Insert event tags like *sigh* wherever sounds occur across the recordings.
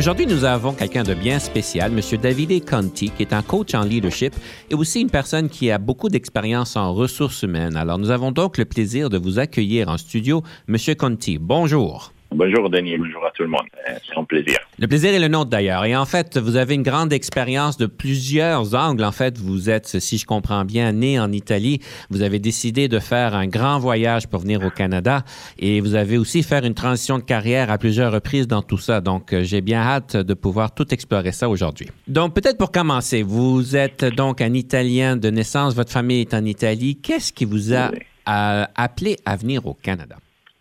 Aujourd'hui, nous avons quelqu'un de bien spécial, M. Davide Conti, qui est un coach en leadership et aussi une personne qui a beaucoup d'expérience en ressources humaines. Alors, nous avons donc le plaisir de vous accueillir en studio. M. Conti, bonjour. Bonjour Denis, bonjour à tout le monde. Euh, c'est un plaisir. Le plaisir est le nôtre d'ailleurs. Et en fait, vous avez une grande expérience de plusieurs angles. En fait, vous êtes, si je comprends bien, né en Italie. Vous avez décidé de faire un grand voyage pour venir au Canada et vous avez aussi fait une transition de carrière à plusieurs reprises dans tout ça. Donc, euh, j'ai bien hâte de pouvoir tout explorer ça aujourd'hui. Donc, peut-être pour commencer, vous êtes donc un Italien de naissance, votre famille est en Italie. Qu'est-ce qui vous a appelé à venir au Canada?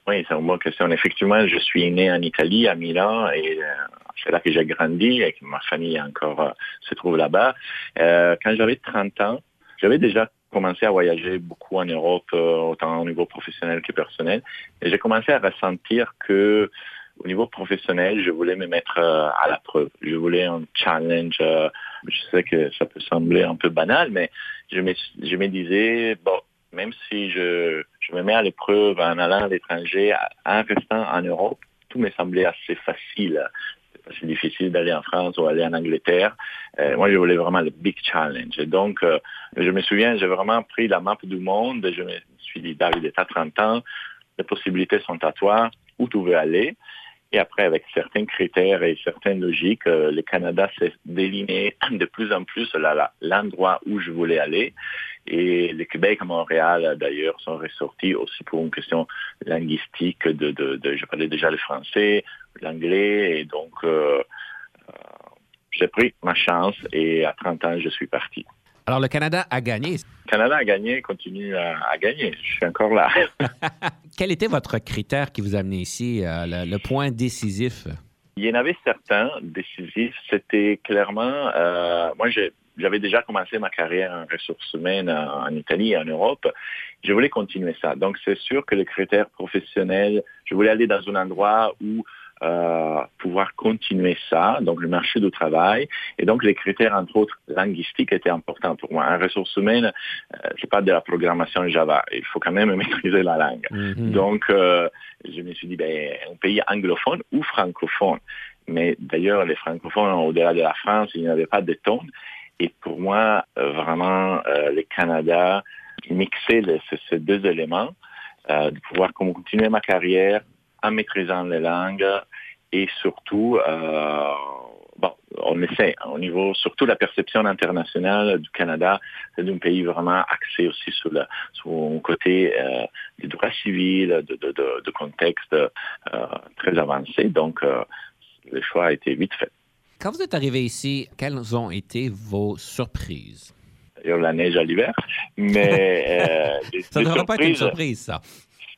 Oui, c'est une bonne question. Effectivement, je suis né en Italie, à Milan, et euh, c'est là que j'ai grandi et que ma famille encore euh, se trouve là-bas. Euh, quand j'avais 30 ans, j'avais déjà commencé à voyager beaucoup en Europe, autant au niveau professionnel que personnel. Et j'ai commencé à ressentir que au niveau professionnel, je voulais me mettre à la preuve. Je voulais un challenge. je sais que ça peut sembler un peu banal, mais je me, je me disais, bon, même si je, je me mets à l'épreuve en allant à l'étranger, en restant en Europe, tout me semblait assez facile. C'est difficile d'aller en France ou aller en Angleterre. Euh, moi, je voulais vraiment le big challenge. Et donc, euh, je me souviens, j'ai vraiment pris la map du monde. Je me suis dit, David, tu as 30 ans, les possibilités sont à toi, où tu veux aller? Et après, avec certains critères et certaines logiques, euh, le Canada s'est déliné de plus en plus l'endroit où je voulais aller. Et le Québec et Montréal, d'ailleurs, sont ressortis aussi pour une question linguistique. De, de, je parlais déjà le français, l'anglais, et donc euh, euh, j'ai pris ma chance et à 30 ans, je suis parti. Alors, le Canada a gagné. Le Canada a gagné, continue à, gagner. Je suis encore là. *laughs* *laughs* Quel était votre critère qui vous a amené ici, euh, le, point décisif? Il y en avait certains décisifs. C'était clairement, moi, j'ai j'avais déjà commencé ma carrière en ressources humaines en Italie et en Europe. Je voulais continuer ça. Donc, c'est sûr que le critère professionnel, je voulais aller dans un endroit où euh, pouvoir continuer ça, donc le marché du travail. Et donc, les critères, entre autres, linguistiques étaient importants pour moi. En ressources humaines, euh, c'est pas de la programmation Java. Il faut quand même *laughs* maîtriser la langue. Mm-hmm. Donc, euh, je me suis dit, ben, un pays anglophone ou francophone. Mais d'ailleurs, les francophones, au-delà de la France, il n'y avait pas de tonnes. Et pour moi, euh, vraiment, euh, le Canada, mixer ces deux éléments, euh, de pouvoir continuer ma carrière en maîtrisant les langues et surtout, bon, on essaie hein, au niveau, surtout la perception internationale du Canada, c'est d'un pays vraiment axé aussi sur le, sur un côté euh, du droit civil, de, de, de, de contexte très avancé. Donc, le choix a été vite fait. Quand vous êtes arrivé ici, quelles ont été vos surprises? Il y a la neige à l'hiver, mais... Euh, *laughs* ça ne devrait pas être une surprise, ça.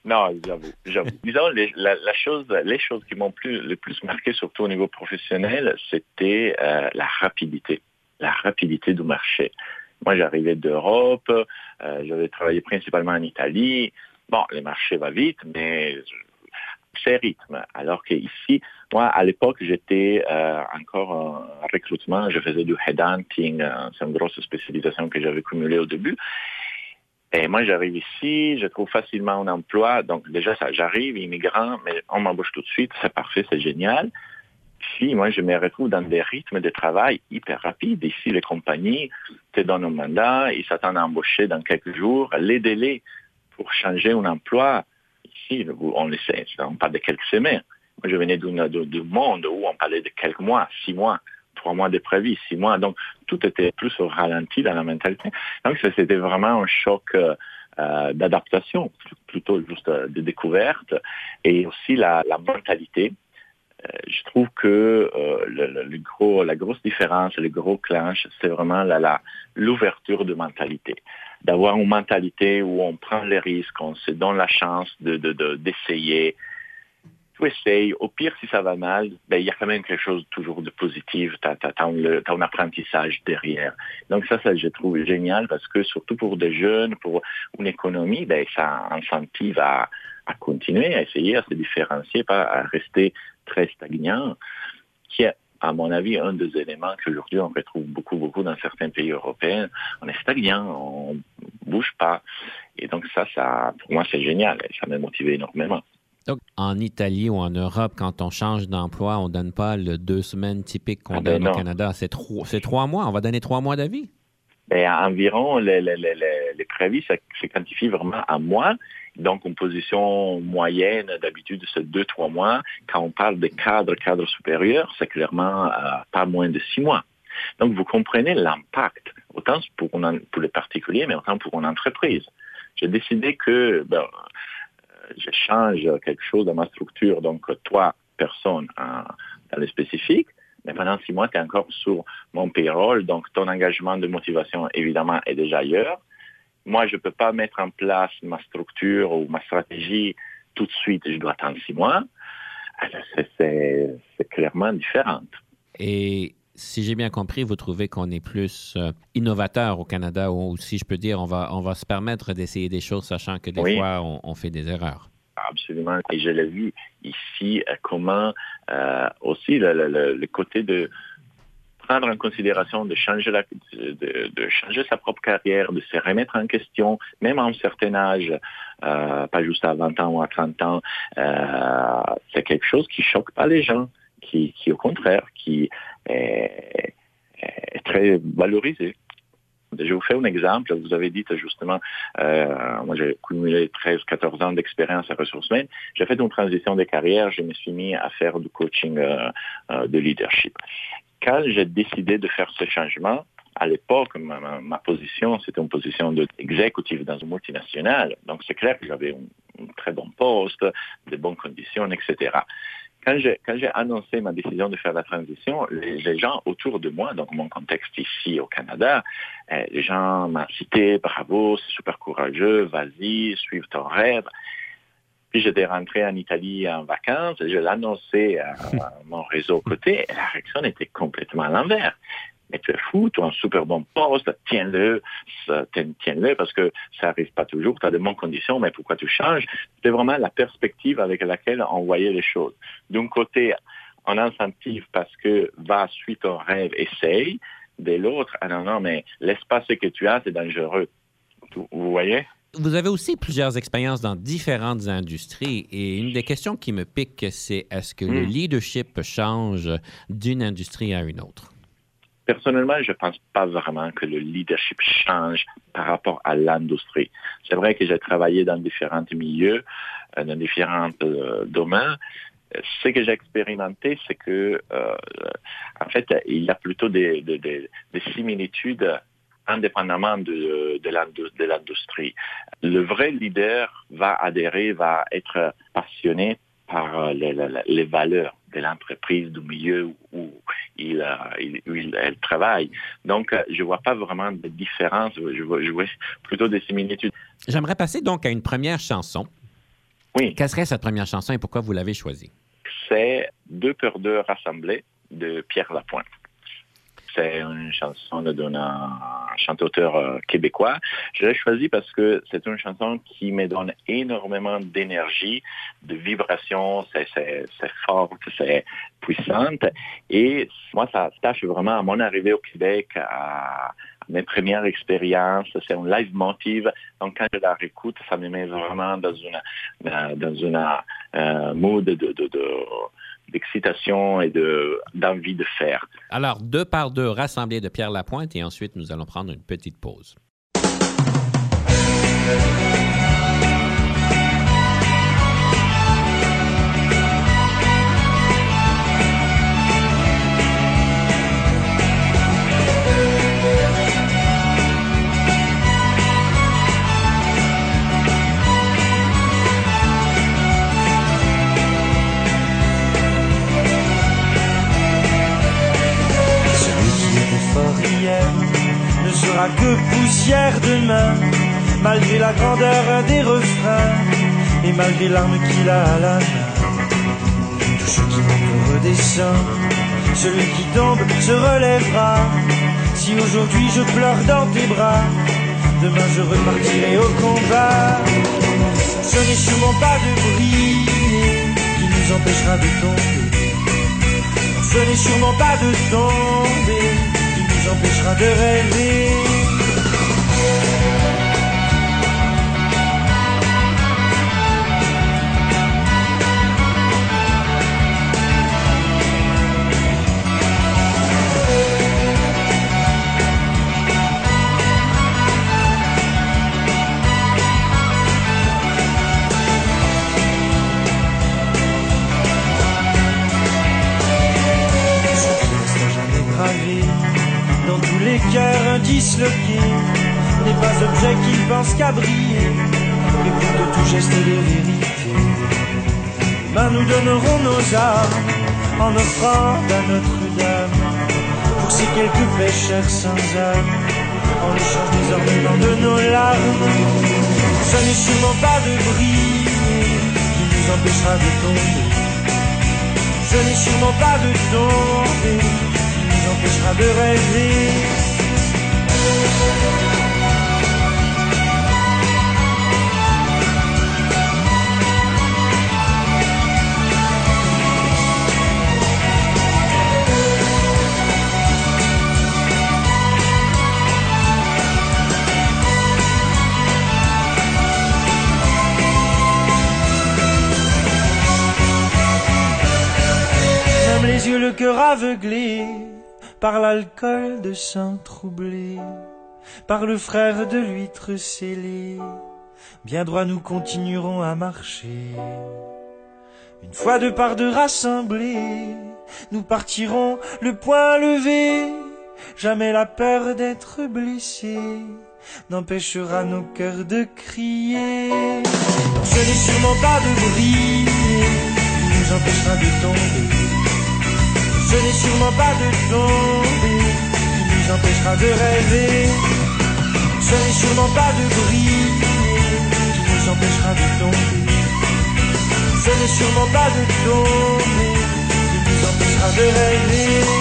Non, j'avoue. *laughs* Disons, les, la, chose, les choses qui m'ont plus, le plus marqué, surtout au niveau professionnel, c'était euh, la rapidité. La rapidité du marché. Moi, j'arrivais d'Europe, euh, j'avais travaillé principalement en Italie. Bon, les marchés vont vite, mais c'est rythme. Alors qu'ici, moi, à l'époque, j'étais euh, encore en recrutement, je faisais du headhunting, c'est une grosse spécialisation que j'avais cumulée au début. Et moi, j'arrive ici, je trouve facilement un emploi. Donc déjà, ça, j'arrive, immigrant, mais on m'embauche tout de suite, c'est parfait, c'est génial. Ici, moi, je me retrouve dans des rythmes de travail hyper rapides. Ici, les compagnies te donnent un mandat, ils s'attendent à embaucher dans quelques jours. Les délais pour changer un emploi, ici, on le sait, on parle de quelques semaines. Moi, je venais d'un monde où on parlait de quelques mois, six mois, trois mois de prévis, six mois. Donc, tout était plus au ralenti dans la mentalité. Donc, c'était vraiment un choc euh, euh, d'adaptation, plutôt juste euh, de découverte, et aussi la, mentalité. je trouve que le, gros, la grosse différence, le gros clinch, c'est vraiment l'ouverture de mentalité d'avoir une mentalité où on prend les risques, on se donne la chance de, d'essayer. Tu essayes. Au pire, si ça va mal, ben, il y a quand même quelque chose toujours de positif. Tu as, un apprentissage derrière. Donc ça, ça, je trouve génial parce que surtout pour des jeunes, pour une économie, ben, ça incentive à, à continuer, à essayer, à se différencier, pas à rester très stagnant, qui est à mon avis, un des éléments qu'aujourd'hui on retrouve beaucoup, beaucoup dans certains pays européens. On est stagnant, on bouge pas. Et donc ça, ça pour moi, c'est génial. Et ça m'a motivé énormément. Donc, en Italie ou en Europe, quand on change d'emploi, on ne donne pas le deux semaines typique qu'on ah, ben donne au Canada. C'est trois, trois mois. On va donner trois mois d'avis. Ben, environ, les, les, les, les préavis se quantifient vraiment à mois. Donc, une position moyenne, d'habitude, c'est deux, trois mois. Quand on parle de cadre, cadre supérieur, c'est clairement euh, pas moins de six mois. Donc, vous comprenez l'impact, autant pour, pour les particuliers, mais autant pour une entreprise. J'ai décidé que ben, je change quelque chose dans ma structure, donc toi, personne, dans le spécifique, mais pendant six mois, tu es encore sur mon payroll, donc ton engagement de motivation, évidemment, est déjà ailleurs moi, je ne peux pas mettre en place ma structure ou ma stratégie tout de suite, je dois attendre six mois. C'est clairement différent. Et si j'ai bien compris, vous trouvez qu'on est plus euh, innovateur au Canada, ou si je peux dire, on va, on va se permettre d'essayer des choses, sachant que des fois, on, fait des erreurs. Absolument. Et je l'ai vu ici, euh, comment euh, aussi le, côté de prendre en considération de changer, la, de, changer sa propre carrière, de se remettre en question, même à un certain âge, euh, pas juste à 20 ans ou à 30 ans, c'est quelque chose qui choque pas les gens, qui, qui au contraire, qui est, très valorisé. Je vous fais un exemple. Vous avez dit justement, euh, moi j'ai cumulé 13-14 ans d'expérience à ressources humaines. J'ai fait une transition de carrière. Je me suis mis à faire du coaching de leadership quand j'ai décidé de faire ce changement, à l'époque, ma, position, c'était une position d'exécutif dans une multinationale. Donc, c'est clair que j'avais un, très bon poste, de bonnes conditions, etc. Quand j'ai, annoncé ma décision de faire la transition, les, gens autour de moi, donc mon contexte ici au Canada, euh, les gens m'ont cité, bravo, c'est super courageux, vas-y, suive ton rêve. Puis j'étais rentré en Italie en vacances, je l'annonçais à, mon réseau côté, et la réaction était complètement à l'envers. Mais tu es fou, tu as un super bon poste, tiens-le, tiens-le, parce que ça n'arrive pas toujours, tu as de bonnes conditions, mais pourquoi tu changes? C'était vraiment la perspective avec laquelle on voyait les choses. D'un côté, on incentive parce que va, suivre ton rêve, essaye. De l'autre, ah non, non, mais l'espace que tu as, c'est dangereux. Vous voyez? Vous avez aussi plusieurs expériences dans différentes industries et une des questions qui me pique, c'est est-ce que le hmm. leadership change d'une industrie à une autre? Personnellement, je ne pense pas vraiment que le leadership change par rapport à l'industrie. C'est vrai que j'ai travaillé dans différents milieux, euh, dans différents euh, domaines. Ce que j'ai expérimenté, c'est que, euh, en fait, il y a plutôt des similitudes indépendamment de, l'industrie. Le vrai leader va adhérer, va être passionné par les, valeurs de l'entreprise, du milieu où il, elle travaille. Donc, euh, je ne vois pas vraiment de différence, je vois, je vois plutôt des similitudes. J'aimerais passer donc à une première chanson. Oui. Quelle serait cette première chanson et pourquoi vous l'avez choisie? C'est Deux peurs deux rassemblés de Pierre Lapointe. C'est une chanson d'un chanteur euh, québécois. Je l'ai choisi parce que c'est une chanson qui me donne énormément d'énergie, de vibration, c'est fort, c'est puissante. Et moi, ça tâche vraiment à mon arrivée au Québec, à, mes premières expériences. C'est un live motive. Donc, quand je la réécoute, ça me met vraiment dans une, dans une euh, mood de d'excitation et de, d'envie de faire. Alors, deux par deux rassemblés de Pierre Lapointe et ensuite nous allons prendre une petite pause. Grandeur des refrains et malgré l'arme qu'il a à la main. Tout ce qui monte redescend, celui qui tombe se relèvera. Si aujourd'hui je pleure dans tes bras, demain je repartirai au combat. Ce n'est sûrement pas de briller qui nous empêchera de tomber. Ce n'est sûrement pas de tomber qui nous empêchera de rêver. Disloqué n'est pas objet qui pense qu'à briller, écoute de tout geste des vérités. Ben nous donnerons nos âmes en offrant à Notre-Dame pour ces quelques pécheurs sans âme, en échange des ornements de nos larmes. Ce n'est sûrement pas de briller qui nous empêchera de tomber. Ce n'est sûrement pas de tomber qui nous empêchera de rêver. Par l'alcool de sang troublé par le frère de l'huître scellé. Bien droit nous continuerons à marcher. Une fois de part de rassemblés, nous partirons le poing levé. Jamais la peur d'être blessé n'empêchera nos cœurs de crier. Ce n'est sûrement pas de briller qui nous empêchera de tomber. Ce n'est sûrement pas de tomber qui nous empêchera de rêver. Ce n'est sûrement pas de briller qui nous empêchera de tomber. Ce n'est sûrement pas de tomber qui nous empêchera de rêver.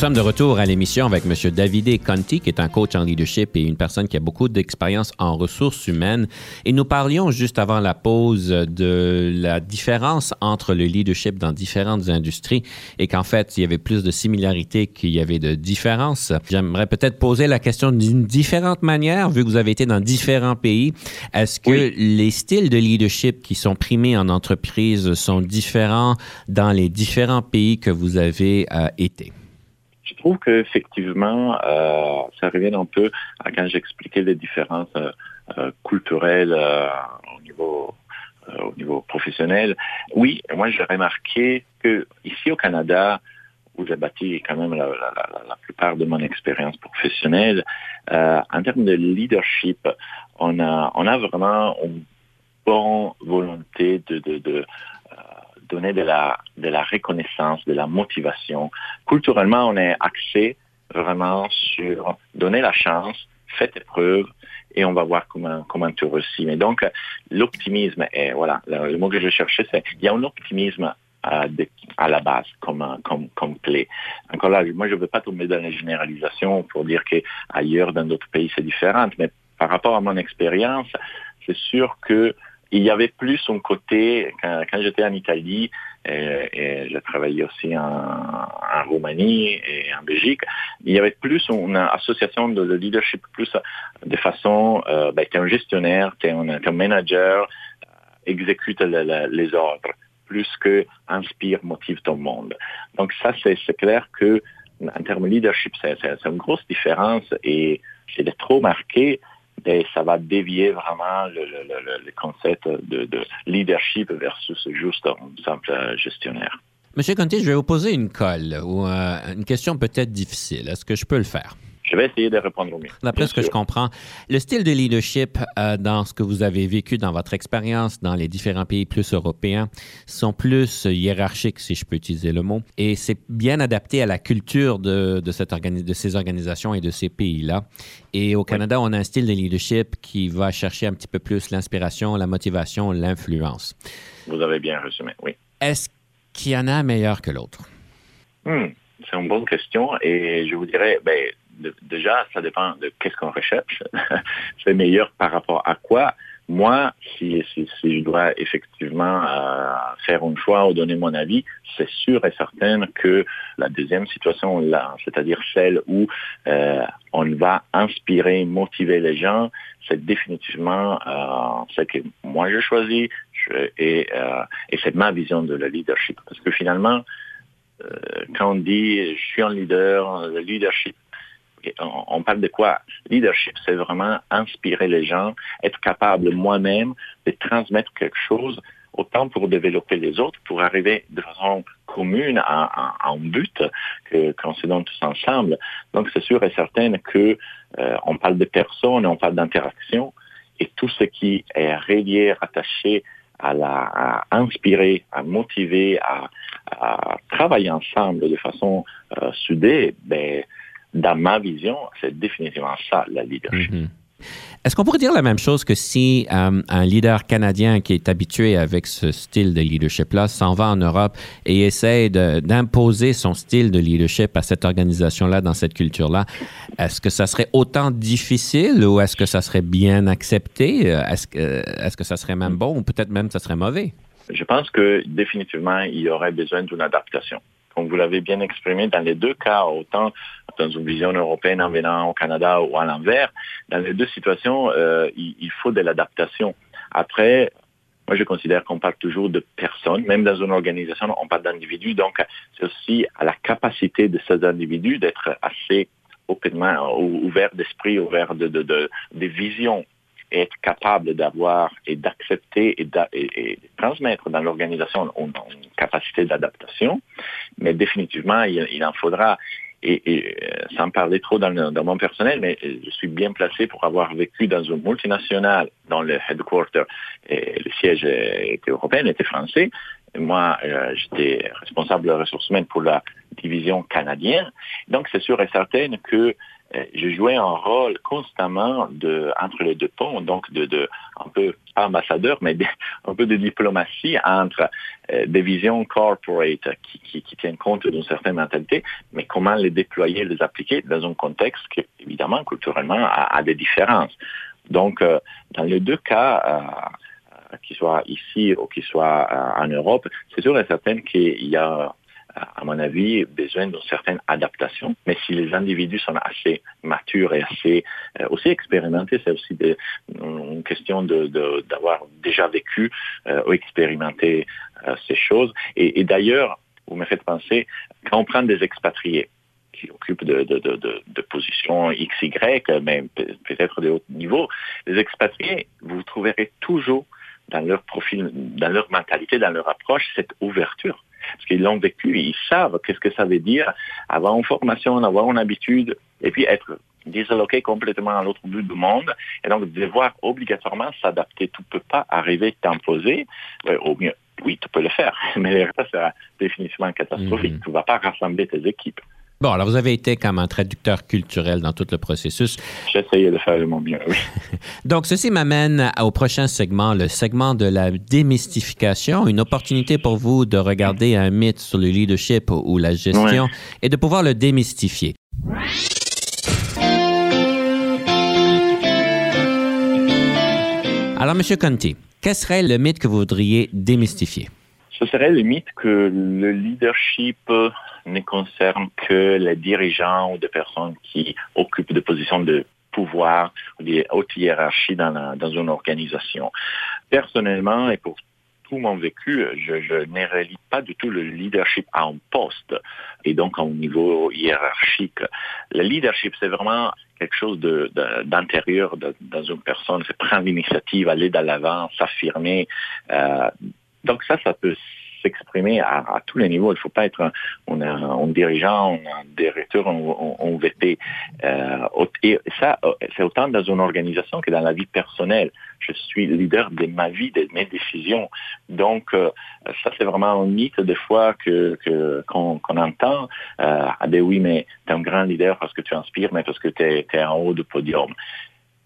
sommes de retour à l'émission avec M. Davide Conti, qui est un coach en leadership et une personne qui a beaucoup d'expérience en ressources humaines. Et nous parlions juste avant la pause de la différence entre le leadership dans différentes industries et qu'en fait, il y avait plus de similarités qu'il y avait de différences. J'aimerais peut-être poser la question d'une différente manière, vu que vous avez été dans différents pays. Est-ce que les styles de leadership qui sont primés en entreprise sont différents dans les différents pays que vous avez euh, été? Je trouve qu'effectivement, euh, ça revient un peu à quand j'expliquais les différences euh, euh, culturelles au niveau au niveau professionnel. Oui, moi j'ai remarqué que ici au Canada, où j'ai bâti quand même la, plupart de mon expérience professionnelle, en termes de leadership, on a on a vraiment une bonne volonté de, de donner de la, de la reconnaissance, de la motivation. Culturellement, on est axé vraiment sur donner la chance, faites épreuve et on va voir comment, comment tu réussis. Mais donc, l'optimisme est, voilà, le mot que je cherchais, c'est, il y a un optimisme à, à la base comme, comme, comme clé. Encore là, moi, je ne veux pas tomber dans la généralisation pour dire qu'ailleurs, dans d'autres pays, c'est différent, mais par rapport à mon expérience, c'est sûr que il y avait plus un côté, quand, j'étais en Italie, et, et j'ai travaillé aussi en, en, Roumanie et en Belgique, il y avait plus une association de, leadership, plus de façon, euh, ben, tu es un gestionnaire, tu es, un manager, euh, exécute les ordres, plus que inspire, motive ton monde. Donc ça, c'est clair que en termes de leadership, c'est une grosse différence et c'est trop marqué et ça va dévier vraiment le, concept de, de, leadership versus juste un simple gestionnaire. Monsieur Conti, je vais vous poser une colle ou euh, une question peut-être difficile. Est-ce que je peux le faire? Je vais essayer de répondre au mieux. D'après ce que je comprends, le style de leadership euh, dans ce que vous avez vécu dans votre expérience dans les différents pays plus européens sont plus hiérarchiques, si je peux utiliser le mot, et c'est bien adapté à la culture de, de, cette de ces organisations et de ces pays-là. Et au Canada, on a un style de leadership qui va chercher un petit peu plus l'inspiration, la motivation, l'influence. Vous avez bien résumé, oui. Est-ce qu'il y en a un meilleur que l'autre? Hmm, c'est une bonne question et je vous dirais, ben, déjà, ça dépend de qu'est-ce qu'on recherche. *laughs* c'est meilleur par rapport à quoi? Moi, si, si, je dois effectivement euh, faire un choix ou donner mon avis, c'est sûr et certain que la deuxième situation, là, c'est-à-dire celle où euh, on va inspirer, motiver les gens, c'est définitivement euh, ce que moi je choisis et, et c'est ma vision de le leadership. Parce que finalement, quand on dit je suis un leader, le leadership on parle de quoi? Leadership, c'est vraiment inspirer les gens, être capable moi-même de transmettre quelque chose, autant pour développer les autres, pour arriver de façon commune à, un but qu'on se donne tous ensemble. Donc c'est sûr et certain que euh, on parle de personnes, on parle d'interaction, et tout ce qui est relié, rattaché à, la, inspirer, à motiver, à, travailler ensemble de façon euh, soudée, ben, dans ma vision, c'est définitivement ça, la leadership. Mhm. Est-ce qu'on pourrait dire la même chose que si euh, un leader canadien qui est habitué avec ce style de leadership-là s'en va en Europe et essaie d'imposer son style de leadership à cette organisation-là, dans cette culture-là, est-ce que ça serait autant difficile ou est-ce que ça serait bien accepté? Est-ce que, que ça serait même bon ou peut-être même ça serait mauvais? Je pense que définitivement, il y aurait besoin d'une adaptation comme vous l'avez bien exprimé, dans les deux cas, autant dans une vision européenne en venant au Canada ou à l'envers, dans les deux situations, euh, il, faut de l'adaptation. Après, moi, je considère qu'on parle toujours de personnes, même dans une organisation, on parle d'individus, donc c'est aussi à la capacité de ces individus d'être assez openement, ouvert d'esprit, ouvert de, de, de, de vision être capable d'avoir et d'accepter et, et, transmettre dans l'organisation une, capacité d'adaptation, mais définitivement, il, en faudra. Et, euh, sans parler trop dans, mon personnel, mais euh, je suis bien placé pour avoir vécu dans une multinationale dont le headquarter, et le siège était européen, était français. Moi, euh, j'étais responsable de ressources humaines pour la division canadienne. Donc, c'est sûr et certain que je jouais un rôle constamment de, entre les deux ponts, donc de, de un peu ambassadeur, mais *laughs* un peu de diplomatie entre euh, des visions corporate qui, qui, qui tiennent compte d'une certaine mentalité, mais comment les déployer, les appliquer dans un contexte qui, évidemment, culturellement, a, a des différences. Donc, euh, dans les deux cas, qu'ils soient ici ou qu'ils soient en Europe, c'est sûr et certain qu'il y a à mon avis, besoin d'une certaine adaptation. Mais si les individus sont assez matures et assez euh, aussi expérimentés, c'est aussi une question d'avoir déjà vécu euh, ou expérimenté euh, ces choses. Et, d'ailleurs, vous me faites penser, quand on prend des expatriés, qui occupent de, de, positions X, Y, mais peut-être de haut niveau, les expatriés, vous trouverez toujours dans leur profil, dans leur mentalité, dans leur approche, cette ouverture parce qu'ils l'ont vécu, ils savent qu'est-ce que ça veut dire avoir une formation, avoir une habitude, et puis être disloqué complètement à l'autre bout du monde, et donc devoir obligatoirement s'adapter. Tu ne peux pas arriver t'imposer, euh, au mieux, oui, tu peux le faire, *laughs* mais ça sera définitivement catastrophique. Mhm. Tu ne vas pas rassembler tes équipes. Bon, alors vous avez été comme un traducteur culturel dans tout le processus. J'essayais de faire de mon mieux, oui. *laughs* Donc, ceci m'amène au prochain segment, le segment de la démystification, une opportunité pour vous de regarder un mythe sur le leadership ou la gestion Ouais. et de pouvoir le démystifier. Alors, Monsieur Conti, quel serait le mythe que vous voudriez démystifier? Ce serait le mythe que le leadership ne concerne que les dirigeants ou des personnes qui occupent des positions de pouvoir ou des hautes hiérarchies dans, la- dans une organisation. Personnellement, et pour tout mon vécu, je, je ne relie pas du tout le leadership à un poste et donc à un niveau hiérarchique. Le leadership, c'est vraiment quelque chose de- de- d'intérieur de, dans une personne, c'est prendre l'initiative, aller de l'avant, s'affirmer. Euh, donc ça, ça peut s'exprimer à, tous les niveaux. Il ne faut pas être un, un dirigeant, un directeur, on VP. Euh, et ça, euh, c'est autant dans une organisation que dans la vie personnelle. Je suis leader de ma vie, de mes décisions. Donc, euh, ça, c'est vraiment un mythe des fois que qu'on entend. Ah ben oui, mais tu es un grand leader parce que tu inspires, mais parce que tu es, en haut du podium.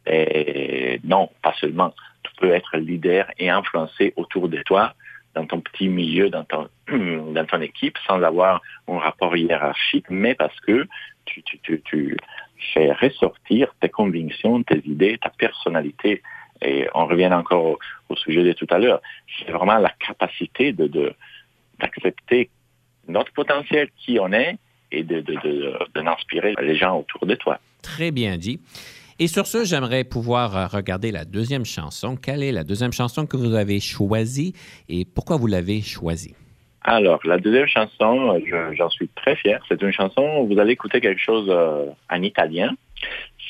Et non, pas seulement. Tu peux être leader et influencer autour de toi, dans ton petit milieu, dans ton, *clears throat* dans ton équipe, sans avoir un rapport hiérarchique, mais parce que tu, tu, tu, fais ressortir tes convictions, tes idées, ta personnalité. Et on revient encore au, sujet de tout à l'heure. C'est vraiment la capacité de, d'accepter notre potentiel, qui on est, et de, de, de, n'inspirer les gens autour de toi. Très bien dit. Et sur ce, j'aimerais pouvoir euh, regarder la deuxième chanson. Quelle est la deuxième chanson que vous avez choisie et pourquoi vous l'avez choisie? Alors, la deuxième chanson, je- j'en suis très fier. C'est une chanson, vous allez écouter quelque chose euh, en italien.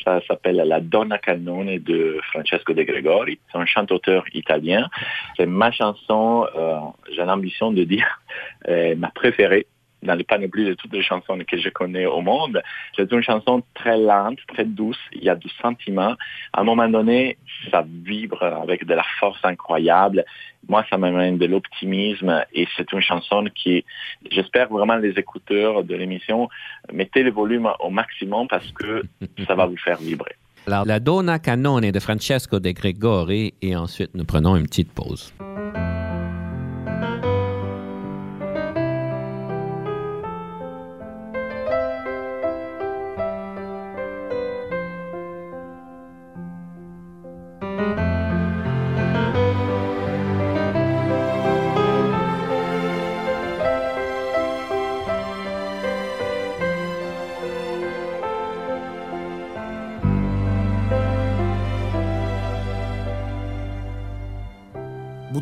Ça s'appelle La Donna Cannone de Francesco De Gregori. C'est un chanteur italien. C'est ma chanson, euh, j'ai l'ambition de dire, *laughs* euh, ma préférée dans les panoplies de toutes les chansons que je connais au monde. C'est une chanson très lente, très douce. Il y a du sentiment. À un moment donné, ça vibre avec de la force incroyable. Moi, ça m'amène de l'optimisme et c'est une chanson qui, j'espère vraiment les écouteurs de l'émission, mettez le volume au maximum parce que ça va vous faire vibrer. Alors, la Donna Cannone de Francesco De Gregori et ensuite nous prenons une petite pause.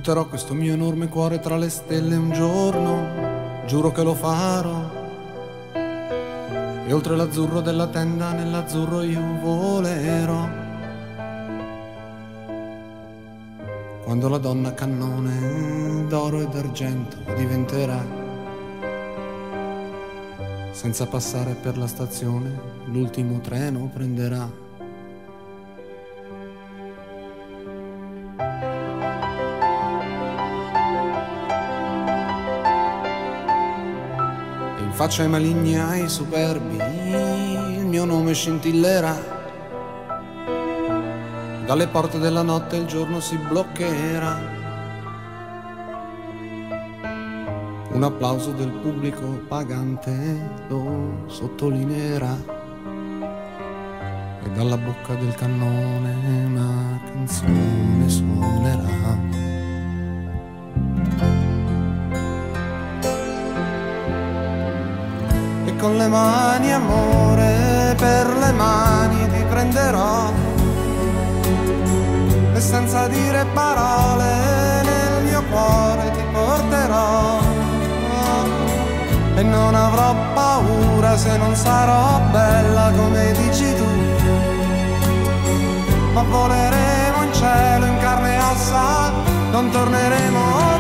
Butterò questo mio enorme cuore tra le stelle un giorno, giuro che lo farò. E oltre l'azzurro della tenda, nell'azzurro io volerò. Quando la donna cannone d'oro e d'argento diventerà, senza passare per la stazione, l'ultimo treno prenderà. Faccia ai maligni ai superbi il mio nome scintillerà. Dalle porte della notte il giorno si bloccherà. Un applauso del pubblico pagante lo sottolineerà. E dalla bocca del cannone una canzone suonerà. Le mani amore per le mani ti prenderò. E senza dire parole nel mio cuore ti porterò. E non avrò paura se non sarò bella come dici tu. Ma voleremo in cielo in carne e ossa non torneremo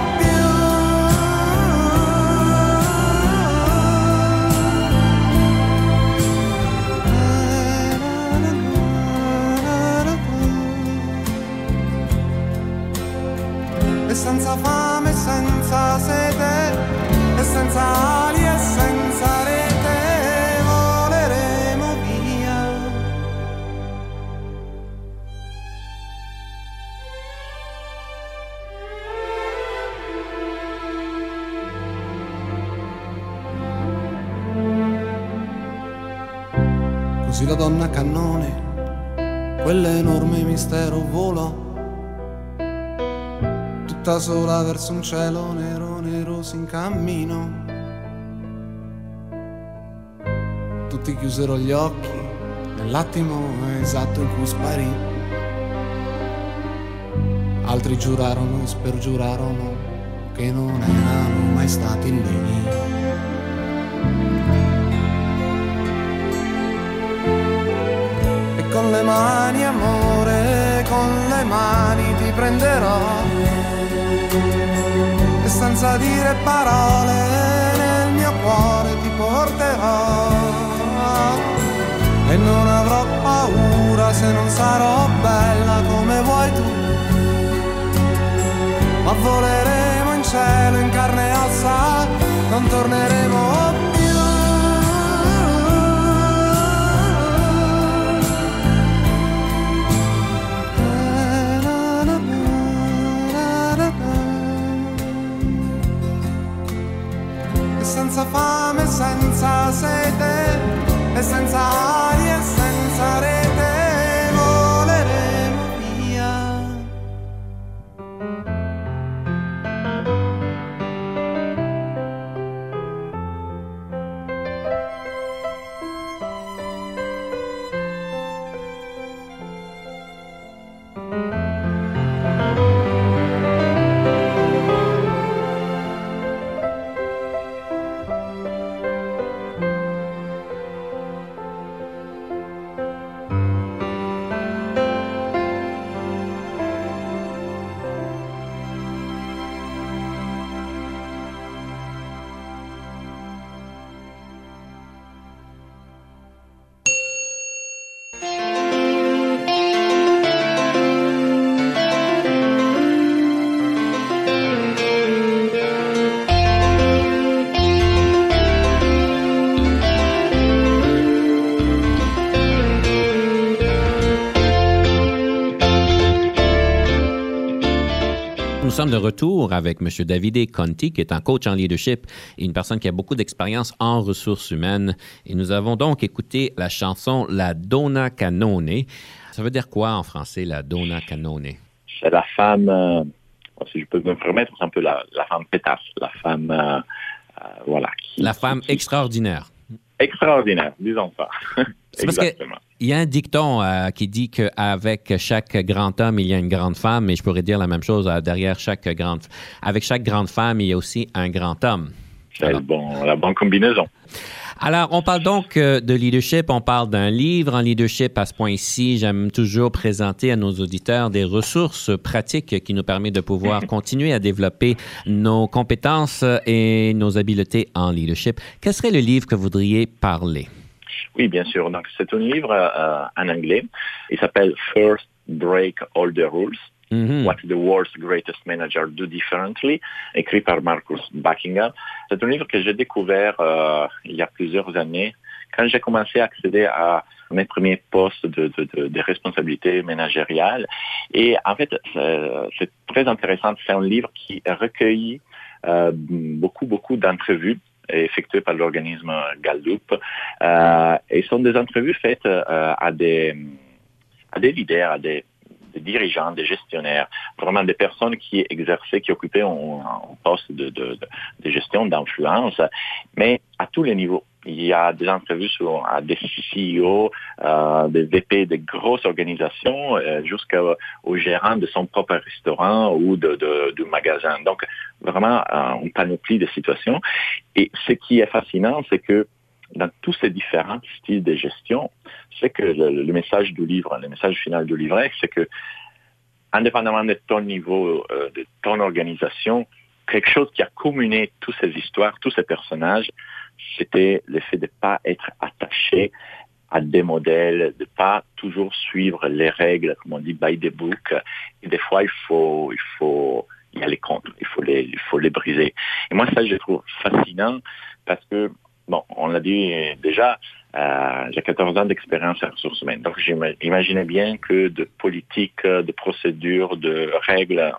senza fame, senza sete, e senza ali e senza rete voleremo via. Così la donna cannone, quell'enorme mistero volò tutta sola verso un cielo nero, nero in cammino. Tutti chiusero gli occhi nell'attimo esatto in cui sparì. Altri giurarono e spergiurarono che non erano mai stati lì. con le mani amore, con le mani ti prenderò senza dire parole nel mio cuore ti porterò. E non avrò paura se non sarò bella come vuoi tu. Ma voleremo in cielo in carne e ossa non torneremo più senza fame, senza sete e senza aria senza rete de retour avec M. Davide Conti, qui est un coach en leadership et une personne qui a beaucoup d'expérience en ressources humaines. Et nous avons donc écouté la chanson La Donna Canone. Ça veut dire quoi en français, la Donna Canone? C'est la femme, euh, si je peux me permettre, c'est un peu la, la femme pétasse, la femme, euh, euh, voilà. Qui, La femme qui- extraordinaire. extraordinaire, disons ça. *laughs* C'est parce Exactement. Il y a un dicton euh, qui dit qu'avec chaque grand homme, il y a une grande femme, et je pourrais dire la même chose euh, derrière chaque grande... Avec chaque grande femme, il y a aussi un grand homme. C'est bon, la bonne combinaison. Alors, on parle donc euh, de leadership, on parle d'un livre en leadership. À ce point-ci, j'aime toujours présenter à nos auditeurs des ressources pratiques qui nous permettent de pouvoir *laughs* continuer à développer nos compétences et nos habiletés en leadership. Quel serait le livre que vous voudriez parler? Oui, bien sûr. Donc, c'est un livre euh, en anglais. Il s'appelle First Break All the Rules. Mhm. What the World's Greatest Manager Do Differently, écrit par Marcus Buckingham. C'est un livre que j'ai découvert euh, il y a plusieurs années quand j'ai commencé à accéder à mes premiers postes de, de, de, de responsabilité managériale. Et en fait, c'est c'est très intéressant. C'est un livre qui recueille euh, beaucoup, beaucoup d'entrevues effectuées par l'organisme Gallup. Euh, et ce sont des entrevues faites euh, à des à des leaders, à des des dirigeants, des gestionnaires, vraiment des personnes qui exerçaient, qui occupaient un, poste de, de gestion, d'influence, mais à tous les niveaux. Il y a des entrevues sur, à des CEO, euh, des VP de grosses organisations, euh, jusqu'au gérant de son propre restaurant ou de, de, du magasin. Donc, vraiment, euh, une panoplie de situations. Et ce qui est fascinant, c'est que dans tous ces différents styles de gestion, c'est que le, le, message du livre, le message final du livret, c'est que, indépendamment de ton niveau, euh, de ton organisation, quelque chose qui a communé toutes ces histoires, tous ces personnages, c'était le fait de ne pas être attaché à des modèles, de pas toujours suivre les règles, comme on dit, by the book. Et des fois, il faut, il faut y aller contre, il faut les, il faut les briser. Et moi, ça, je trouve fascinant parce que bon, on l'a dit déjà, euh, j'ai 14 ans d'expérience en ressources humaines. Donc, j'imaginais bien que de politique, de procédures, de règles,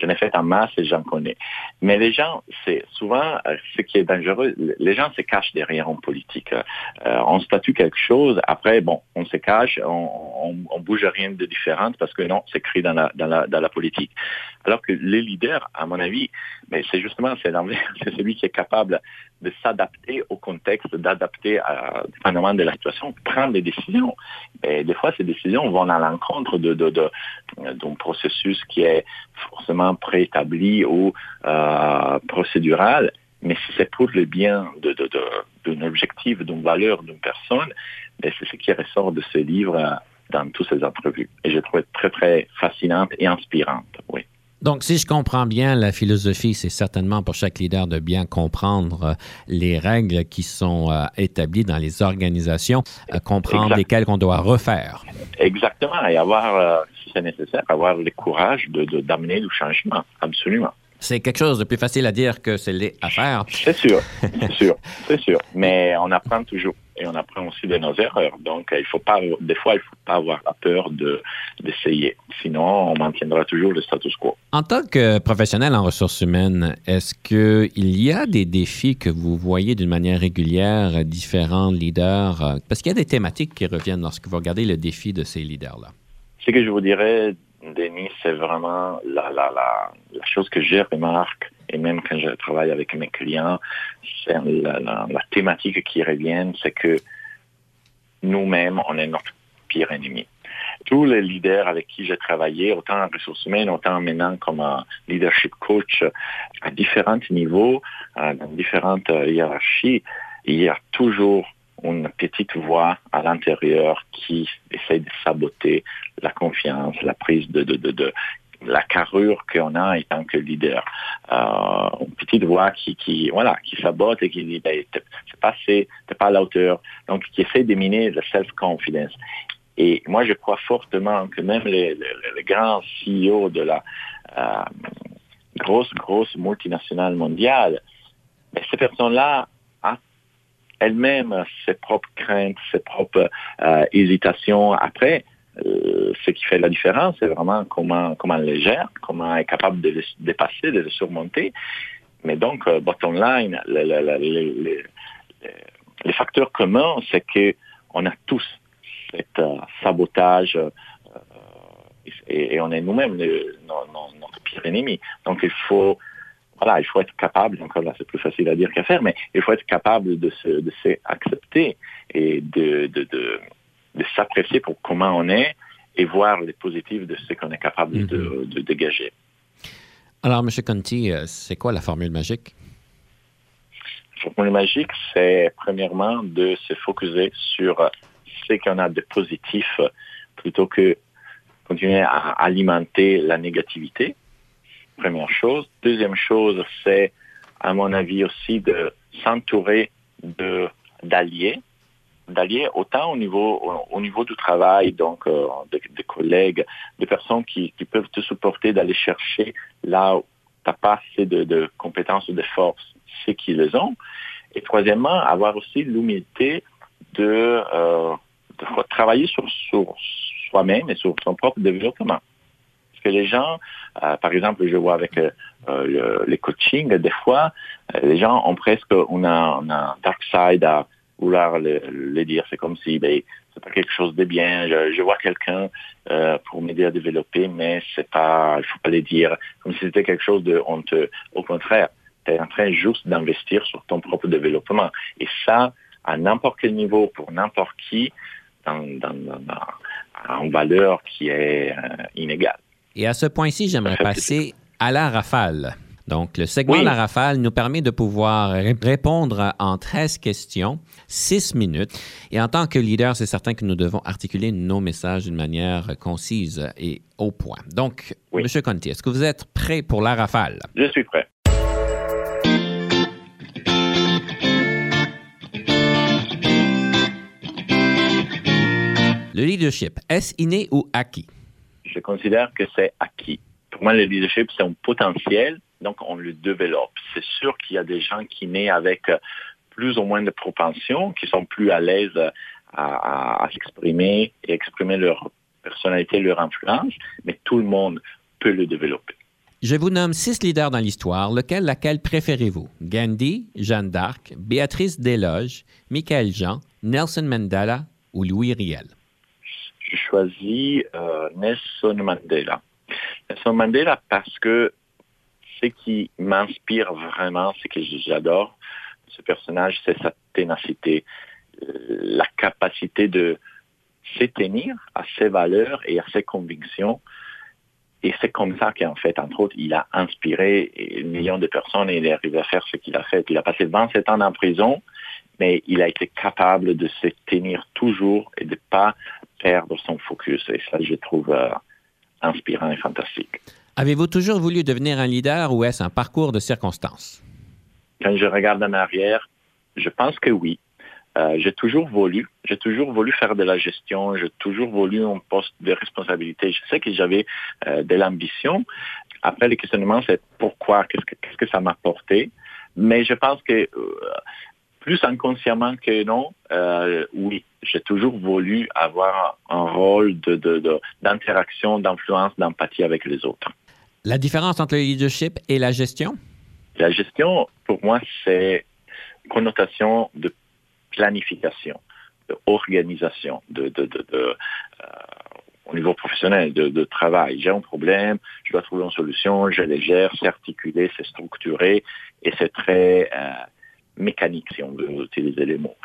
J'en ai fait en masse et j'en connais. Mais les gens, c'est souvent ce qui est dangereux, les gens se cachent derrière en politique. Euh, on statue quelque chose, après, bon, on se cache, on, on, bouge rien de différent parce que non, c'est écrit dans, la, dans la politique. Alors que les leaders, à mon avis, mais c'est justement, *laughs* c'est celui qui est capable de s'adapter au contexte, d'adapter à, dépendamment de la situation, prendre des décisions. Et des fois, ces décisions vont à l'encontre de, d'un processus qui est forcément préétabli ou euh, procédural. Mais si c'est pour le bien d'un objectif, d'une valeur, d'une personne, ben, c'est ce qui ressort de ce livre dans toutes ces entrevues. Et je trouve très, très fascinante et inspirante, oui. Donc, si je comprends bien, la philosophie, c'est certainement pour chaque leader de bien comprendre euh, les règles qui sont euh, établies dans les organisations, euh, comprendre lesquelles qu'on doit refaire. Exactement, et avoir, si c'est nécessaire, avoir le courage d'amener de, d'amener le changement, absolument. C'est quelque chose de plus facile à dire que c'est à faire. C'est sûr, c'est sûr, *laughs* c'est sûr. Mais on apprend toujours et on apprend aussi de nos erreurs. Donc, il faut pas, des fois, il ne faut pas avoir la peur d'essayer. Sinon, on maintiendra toujours le status quo. En tant que professionnel en ressources humaines, est-ce qu'il y a des défis que vous voyez d'une manière régulière, différents leaders? Parce qu'il y a des thématiques qui reviennent lorsque vous regardez le défi de ces leaders-là. Ce que je vous dirais, Denis, c'est vraiment la, la, la, la, chose que je remarque, et même quand je travaille avec mes clients, la, la, thématique qui revient, c'est que nous-mêmes, on est notre pire ennemi. Tous les leaders avec qui j'ai travaillé, autant en ressources humaines, autant maintenant comme un leadership coach, à différents niveaux, dans différentes hiérarchies, il y a toujours une petite voix à l'intérieur qui essaie de saboter la confiance, la prise de la carrure qu'on a en tant que leader. Euh, une petite voix qui, qui, voilà, qui sabote et qui dit, ben, c'est pas assez, t'es pas à la hauteur. Donc, qui essaie de miner la self-confidence. Et moi, je crois fortement que même les, les, grands CEO de la euh, grosse, grosse multinationale mondiale, ben, ces personnes-là elle-même ses propres craintes, ses propres euh, hésitations. Après, euh, ce qui fait la différence, c'est vraiment comment, comment elle les gère, comment elle est capable de les dépasser, de les surmonter. Mais donc, euh, bottom line, les, facteurs communs, c'est que on a tous cet sabotage et, on est nous-mêmes notre pire ennemi. Donc, il faut voilà, il faut être capable, encore là c'est plus facile à dire qu'à faire, mais il faut être capable de se, de s'accepter et de, de s'apprécier pour comment on est et voir les positifs de ce qu'on est capable de, mhm. de, dégager. Alors, M. Conti, euh, c'est quoi la formule magique? La formule magique, c'est premièrement de se focuser sur ce qu'on a de positif plutôt que continuer à alimenter la négativité première chose. Deuxième chose, c'est, à mon avis aussi, de s'entourer d'alliés, d'alliés autant au niveau, au, niveau du travail, donc euh, de, collègues, de personnes qui, qui peuvent te supporter d'aller chercher là où tu n'as pas assez de, de compétences ou de forces, ceux qui les ont. Et troisièmement, avoir aussi l'humilité de, euh, de travailler sur, sur soi-même et sur son propre développement que les gens, euh, par exemple, je vois avec euh, euh, les coachings, des fois, les gens ont presque on a, un dark side à vouloir le, dire. C'est comme si ben, c'est pas quelque chose de bien. Je, vois quelqu'un pour m'aider à développer, mais c'est pas, il faut pas le dire. Comme si c'était quelque chose de honteux. Au contraire, tu es en train juste d'investir sur ton propre développement. Et ça, à n'importe quel niveau, pour n'importe qui, dans, dans, dans, une valeur qui est inégale. Et à ce point-ci, j'aimerais passer à la rafale. Donc, le segment de la rafale nous permet de pouvoir répondre en 13 questions, 6 minutes. Et en tant que leader, c'est certain que nous devons articuler nos messages d'une manière concise et au point. Donc, M. Conti, est-ce que vous êtes prêt pour la rafale? Je suis prêt. Le leadership, est-ce inné ou acquis? je considère que c'est acquis. Pour moi, le leadership, c'est un potentiel, donc on le développe. C'est sûr qu'il y a des gens qui naissent avec euh, plus ou moins de propension, qui sont plus à l'aise à, s'exprimer et exprimer leur personnalité, leur influence, mais tout le monde peut le développer. Je vous nomme six leaders dans l'histoire. Lequel, laquelle préférez-vous? Gandhi, Jeanne d'Arc, Béatrice Desloges, Michael Jean, Nelson Mandela ou Louis Riel? Je choisis euh, Nelson Mandela. Nelson Mandela parce que ce qui m'inspire vraiment, ce que j'adore, ce personnage, c'est sa ténacité, euh, la capacité de se tenir à ses valeurs et à ses convictions et c'est comme ça qu'en fait, entre autres, il a inspiré millions de personnes et il est arrivé à faire ce qu'il a fait. Il a passé 27 ans en prison, mais il a été capable de se tenir toujours et de ne pas perdre son focus. Et ça, je trouve euh, inspirant et fantastique. Avez-vous toujours voulu devenir un leader ou est-ce un parcours de circonstances? Quand je regarde en arrière, je pense que oui. Euh, j'ai toujours voulu, j'ai toujours voulu faire de la gestion, j'ai toujours voulu un poste de responsabilité. Je sais que j'avais euh, de l'ambition. Après, le questionnement, c'est pourquoi, qu'est-ce que, ça m'a apporté? Mais je pense que euh, plus inconsciemment que non, oui, j'ai toujours voulu avoir un rôle d'interaction, d'influence, d'empathie avec les autres. La différence entre le leadership et la gestion? La gestion, pour moi, c'est connotation de planification, d'organisation, de, de, de, de euh, au niveau professionnel, de, travail. J'ai un problème, je dois trouver une solution, je les gère, c'est articulé, c'est structuré et c'est très euh, mécanique, si on veut utiliser les mots.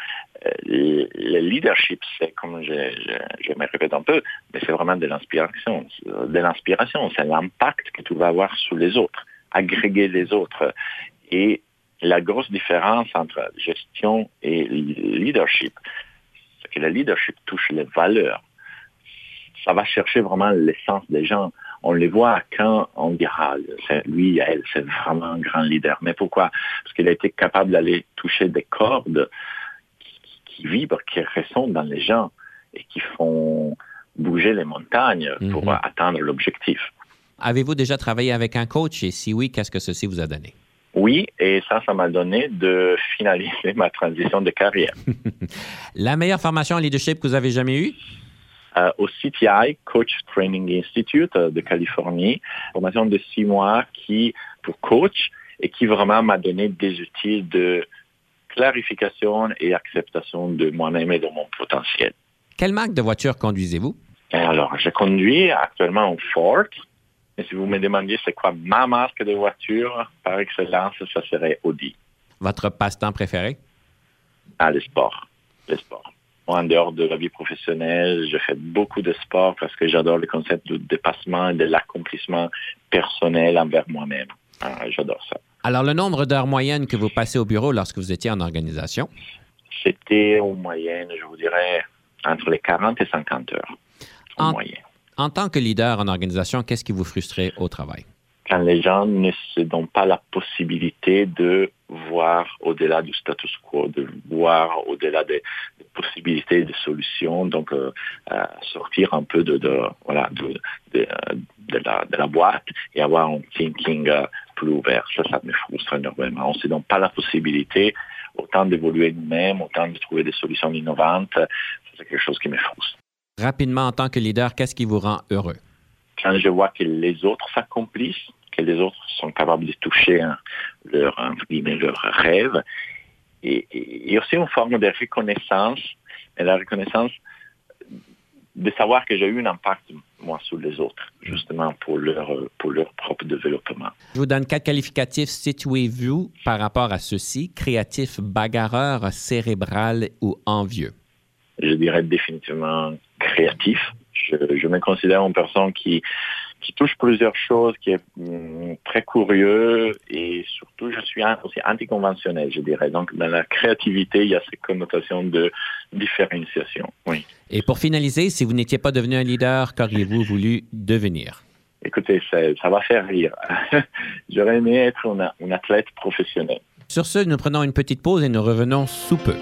Euh, le, leadership, c'est, comme je, je, je, me répète un peu, mais c'est vraiment de l'inspiration. De l'inspiration, c'est l'impact que tu vas avoir sur les autres, agréger les autres. Et la grosse différence entre gestion et leadership, c'est que le leadership touche les valeurs. Ça va chercher vraiment l'essence des gens. On les voit quand on dira, lui, elle, c'est vraiment un grand leader. Mais pourquoi? Parce qu'il a été capable d'aller toucher des cordes qui, vibrent, qui ressonnent dans les gens et qui font bouger les montagnes pour mhm. atteindre l'objectif. Avez-vous déjà travaillé avec un coach? Et si oui, qu'est-ce que ceci vous a donné? Oui, et ça, ça m'a donné de finaliser ma transition de carrière. *laughs* La meilleure formation en leadership que vous avez jamais eue? Euh, au CTI, Coach Training Institute euh, de Californie, formation de six mois qui, pour coach, et qui vraiment m'a donné des outils de clarification et acceptation de moi-même et de mon potentiel. Quelle marque de voiture conduisez-vous? Alors, je conduis actuellement un Ford, mais si vous me demandiez c'est quoi ma marque de voiture, par excellence, ça serait Audi. Votre passe-temps préféré? Ah, le sport. Le sport. Moi, en dehors de la vie professionnelle, je fais beaucoup de sport parce que j'adore le concept de dépassement et de l'accomplissement personnel envers moi-même. Ah, j'adore ça. Alors, le nombre d'heures moyennes que vous passez au bureau lorsque vous étiez en organisation? C'était en moyenne, je vous dirais, entre les 40 et 50 heures. En, moyenne. En tant que leader en organisation, qu'est-ce qui vous frustrait au travail? Quand les gens ne se donnent pas la possibilité de voir au-delà du status quo, de voir au-delà des, possibilités, des solutions, donc euh, euh, sortir un peu de, voilà de, la, boîte et avoir un thinking euh, plus ouvert. Ça, ça me frustre énormément. On ne se donne pas la possibilité autant d'évoluer nous-mêmes, autant de trouver des solutions innovantes. C'est quelque chose qui me frustre. Rapidement, en tant que leader, qu'est-ce qui vous rend heureux? Quand je vois que les autres s'accomplissent, que les autres sont capables de toucher leur, leur rêve, et, aussi une forme de reconnaissance, et la reconnaissance de savoir que j'ai eu un impact, moi, sur les autres, justement pour leur, pour leur propre développement. Je vous donne quatre qualificatifs. Situez-vous par rapport à ceci, créatif, bagarreur, cérébral ou envieux? Je dirais définitivement créatif. Je, me considère une personne qui, qui touche plusieurs choses, qui est mm, très curieux et surtout je suis aussi anticonventionnel, je dirais. Donc dans la créativité, il y a cette connotation de différenciation. Oui. Et pour finaliser, si vous n'étiez pas devenu un leader, qu'auriez-vous voulu devenir? Écoutez, ça, va faire rire. *laughs* J'aurais aimé être un athlète professionnel. Sur ce, nous prenons une petite pause et nous revenons sous peu.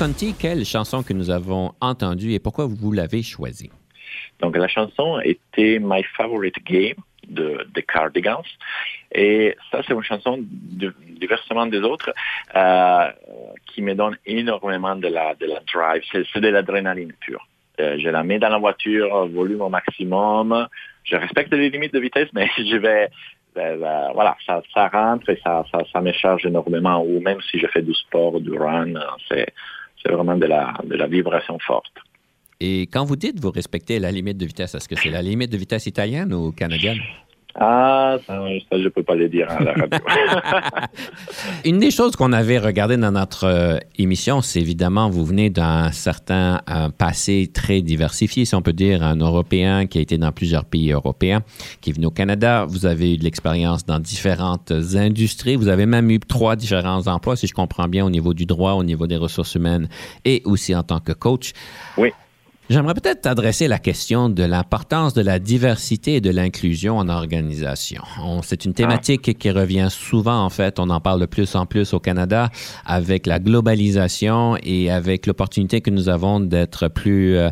Conti, quelle chanson que nous avons entendue et pourquoi vous l'avez choisie? Donc la chanson était My Favorite Game de Cardigans. Et ça, c'est une chanson de- diversement des autres euh, qui me donne énormément de la, de la drive. C'est de l'adrénaline pure. Euh, je la mets dans la voiture, volume au maximum. Je respecte les limites de vitesse, mais *laughs* je vais... euh, voilà, ça, rentre et ça, ça, ça me charge énormément. Ou même si je fais du sport, du run, c'est c'est vraiment de la, de la vibration forte. Et quand vous dites vous respectez la limite de vitesse, est-ce que c'est la limite de vitesse italienne ou canadienne? Ah, ça, ça je peux pas le dire à la radio. *laughs* Une des choses qu'on avait regardé dans notre euh, émission, c'est évidemment, vous venez d'un certain euh, passé très diversifié, si on peut dire, un Européen qui a été dans plusieurs pays européens, qui est venu au Canada. Vous avez eu de l'expérience dans différentes industries. Vous avez même eu trois différents emplois, si je comprends bien, au niveau du droit, au niveau des ressources humaines et aussi en tant que coach. Oui. J'aimerais peut-être t'adresser la question de l'importance de la diversité et de l'inclusion en organisation. On- C'est une thématique qui revient souvent, en fait. On en parle de plus en plus au Canada avec la globalisation et avec l'opportunité que nous avons d'être plus euh,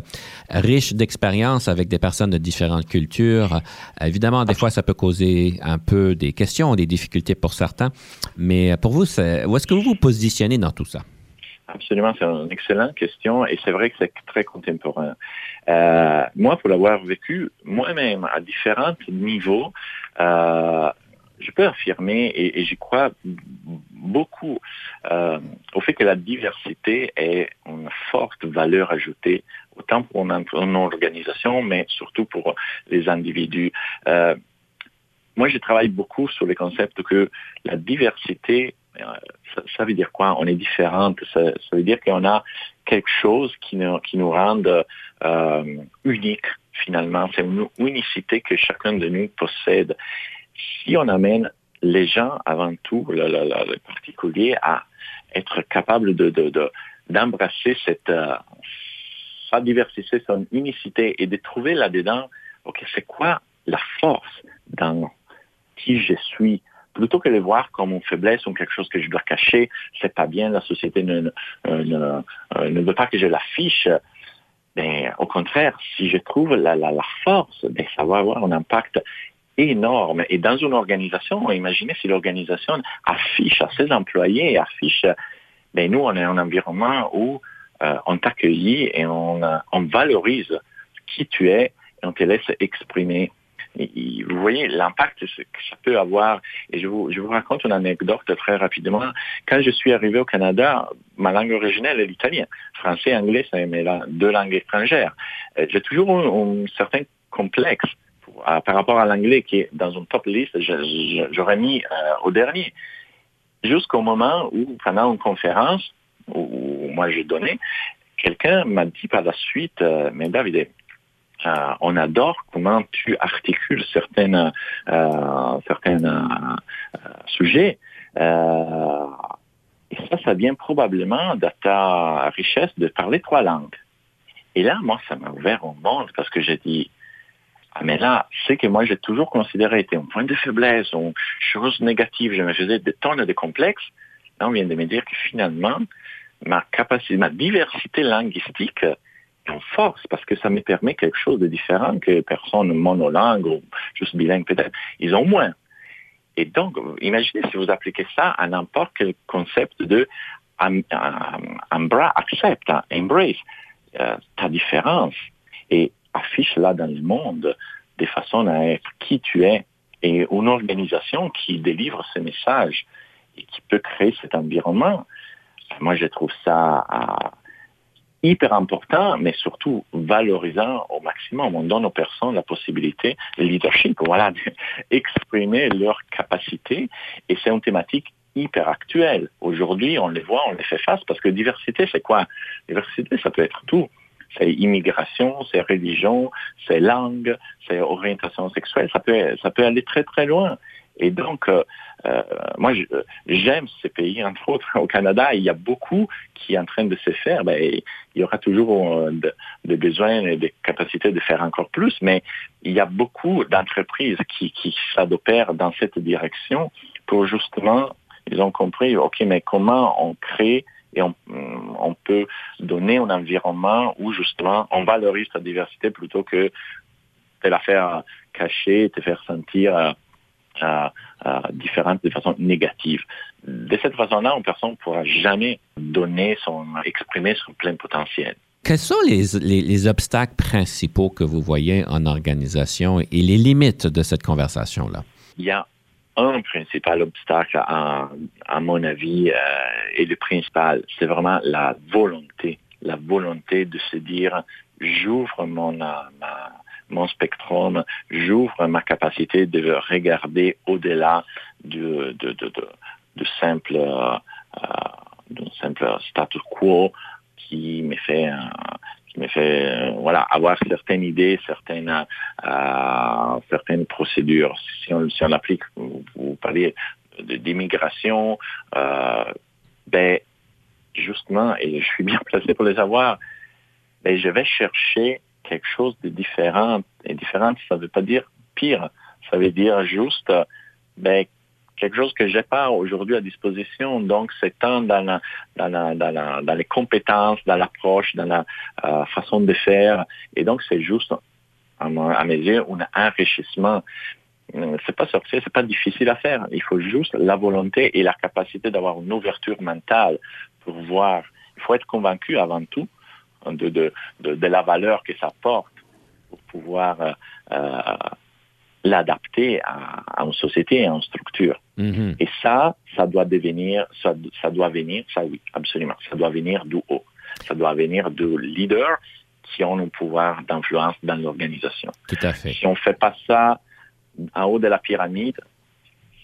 riches d'expériences avec des personnes de différentes cultures. Évidemment, des fois, ça peut causer un peu des questions, des difficultés pour certains. Mais pour vous, où est-ce que vous vous positionnez dans tout ça? Absolument, c'est une excellente question et c'est vrai que c'est très contemporain. Euh, moi, pour l'avoir vécu moi-même à différents niveaux, euh, je peux affirmer et, et j'y crois beaucoup euh, au fait que la diversité est une forte valeur ajoutée, autant pour une, une organisation, mais surtout pour les individus. Moi, je travaille beaucoup sur le concept que la diversité ça, ça veut dire quoi? On est différente. Ça, ça veut dire qu'on a quelque chose qui nous, qui nous rend euh, unique finalement. C'est une unicité que chacun de nous possède. Si on amène les gens avant tout, le, le, le particulier, à être capable de, de, de d'embrasser cette euh, sa diversité, son unicité et de trouver là-dedans, ok, c'est quoi la force dans qui je suis? Plutôt que de voir comme une faiblesse ou quelque chose que je dois cacher, c'est pas bien, la société ne, ne, ne, ne veut pas que je l'affiche. Ben, au contraire, si je trouve la, la, la force, ben, ça va avoir un impact énorme. Et dans une organisation, imaginez si l'organisation affiche à ses employés, affiche, ben, nous, on est un environnement où euh, on t'accueille et on, on valorise qui tu es et on te laisse exprimer et vous voyez l'impact que ça peut avoir. Et je vous, je vous raconte une anecdote très rapidement. Quand je suis arrivé au Canada, ma langue originelle est l'italien. Français, anglais, c'est mes deux langues étrangères. J'ai toujours un, un certain complexe par rapport à l'anglais qui est dans une top list. J'aurais mis euh, au dernier. Jusqu'au moment où, pendant une conférence où, où moi j'ai donné, quelqu'un m'a dit par la suite, euh, mais David, euh, on adore comment tu articules certaines, euh, certains euh, sujets. et ça, ça vient probablement de ta richesse de parler trois langues. Et là, moi, ça m'a ouvert au monde parce que j'ai dit, ah, mais là, c'est que moi, j'ai toujours considéré être un point de faiblesse, une chose négative. Je me faisais des tonnes de complexes. Là, on vient de me dire que finalement, ma capacité, ma diversité linguistique, en force parce que ça me permet quelque chose de différent que personne monolingue ou juste bilingue peut-être. Ils ont moins. Et donc, imaginez si vous appliquez ça à n'importe quel concept de um, um, accept, embrace euh, ta différence et affiche là dans le monde des façons à être qui tu es et une organisation qui délivre ce message et qui peut créer cet environnement. Moi, je trouve ça à, hyper important, mais surtout valorisant au maximum. On donne aux personnes la possibilité, le leadership, voilà, *laughs* d'exprimer leurs capacités. Et c'est une thématique hyper actuelle. Aujourd'hui, on les voit, on les fait face, parce que diversité, c'est quoi? Diversité, ça peut être tout. C'est immigration, c'est religion, c'est langue, c'est orientation sexuelle. Ça peut, ça peut aller très, très loin. Et donc, euh, euh, moi, j'aime ces pays, entre autres, *laughs* au Canada, il y a beaucoup qui est en train de se faire. Ben, il y aura toujours euh, de, de besoins et des capacités de faire encore plus, mais il y a beaucoup d'entreprises qui, s'adopèrent dans cette direction pour justement, ils ont compris, OK, mais comment on crée et on, on peut donner un environnement où justement on valorise ta diversité plutôt que de la faire cacher, te faire sentir différentes de façon négative. De cette façon-là, une personne ne pourra jamais donner son, exprimer son plein potentiel. Quels sont les, les, les, obstacles principaux que vous voyez en organisation et les limites de cette conversation-là? Il y a un principal obstacle, à, à mon avis, euh, et le principal, c'est vraiment la volonté. La volonté de se dire, j'ouvre mon, ma, mon spectrum, j'ouvre ma capacité de regarder au-delà de, de, de, de, simple, euh, d'un simple status quo qui me fait, euh, qui me fait euh, voilà, avoir certaines idées, certaines, euh, certaines procédures. Si on, si on applique, vous, vous parlez d'immigration, ben, justement, et je suis bien *laughs* placé pour les avoir, ben, je vais chercher quelque chose de différent. Et différent, ça ne veut pas dire pire. Ça veut dire juste ben, quelque chose que j'ai pas aujourd'hui à disposition. Donc, c'est tant dans, la, dans, la, dans, les compétences, dans l'approche, dans la euh, façon de faire. Et donc, c'est juste, à mes yeux, un enrichissement. Euh, C'est pas sorcier, c'est pas difficile à faire. Il faut juste la volonté et la capacité d'avoir une ouverture mentale pour voir. Il faut être convaincu avant tout de, de, de, de la valeur que ça porte pour pouvoir euh, euh, l'adapter à, à une société et à une structure. Mhm. Et ça, ça doit devenir, ça, ça doit venir, ça oui, absolument, ça doit venir du haut. Ça doit venir de leaders qui ont un pouvoir d'influence dans l'organisation. Tout à fait. Si on ne fait pas ça en haut de la pyramide,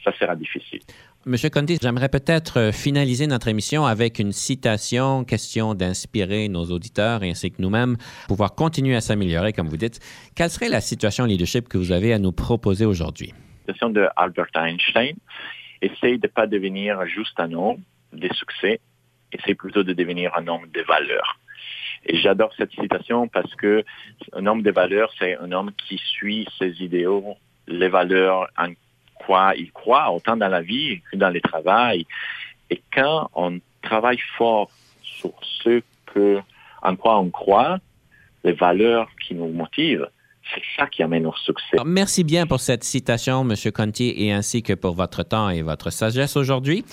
ça sera difficile. Monsieur Conti, j'aimerais peut-être euh, finaliser notre émission avec une citation, question d'inspirer nos auditeurs ainsi que nous-mêmes, pouvoir continuer à s'améliorer, comme vous dites. Quelle serait la situation leadership que vous avez à nous proposer aujourd'hui? Citation de Albert Einstein. Essaye de ne pas devenir juste un homme de succès, essaye plutôt de devenir un homme de valeur. Et j'adore cette citation parce que un homme de valeur, c'est un homme qui suit ses idéaux, les valeurs en quoi il croit, autant dans la vie que dans le travail. Et quand on travaille fort sur ce en quoi on croit, les valeurs qui nous motivent, c'est ça qui amène au succès. Merci bien pour cette citation, Monsieur Conti, et ainsi que pour votre temps et votre sagesse aujourd'hui.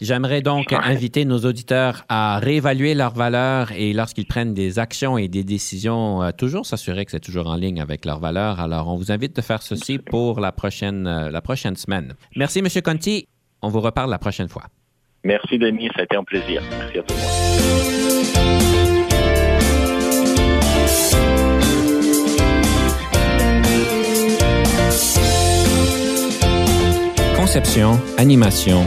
J'aimerais donc inviter nos auditeurs à réévaluer leurs valeurs et lorsqu'ils prennent des actions et des décisions, euh, toujours s'assurer que c'est toujours en ligne avec leurs valeurs. Alors, on vous invite de faire ceci pour la prochaine, euh, la prochaine semaine. Merci, Monsieur Conti. On vous reparle la prochaine fois. Merci Denis, ça a été un plaisir. Merci à tout le monde. Conception, animation,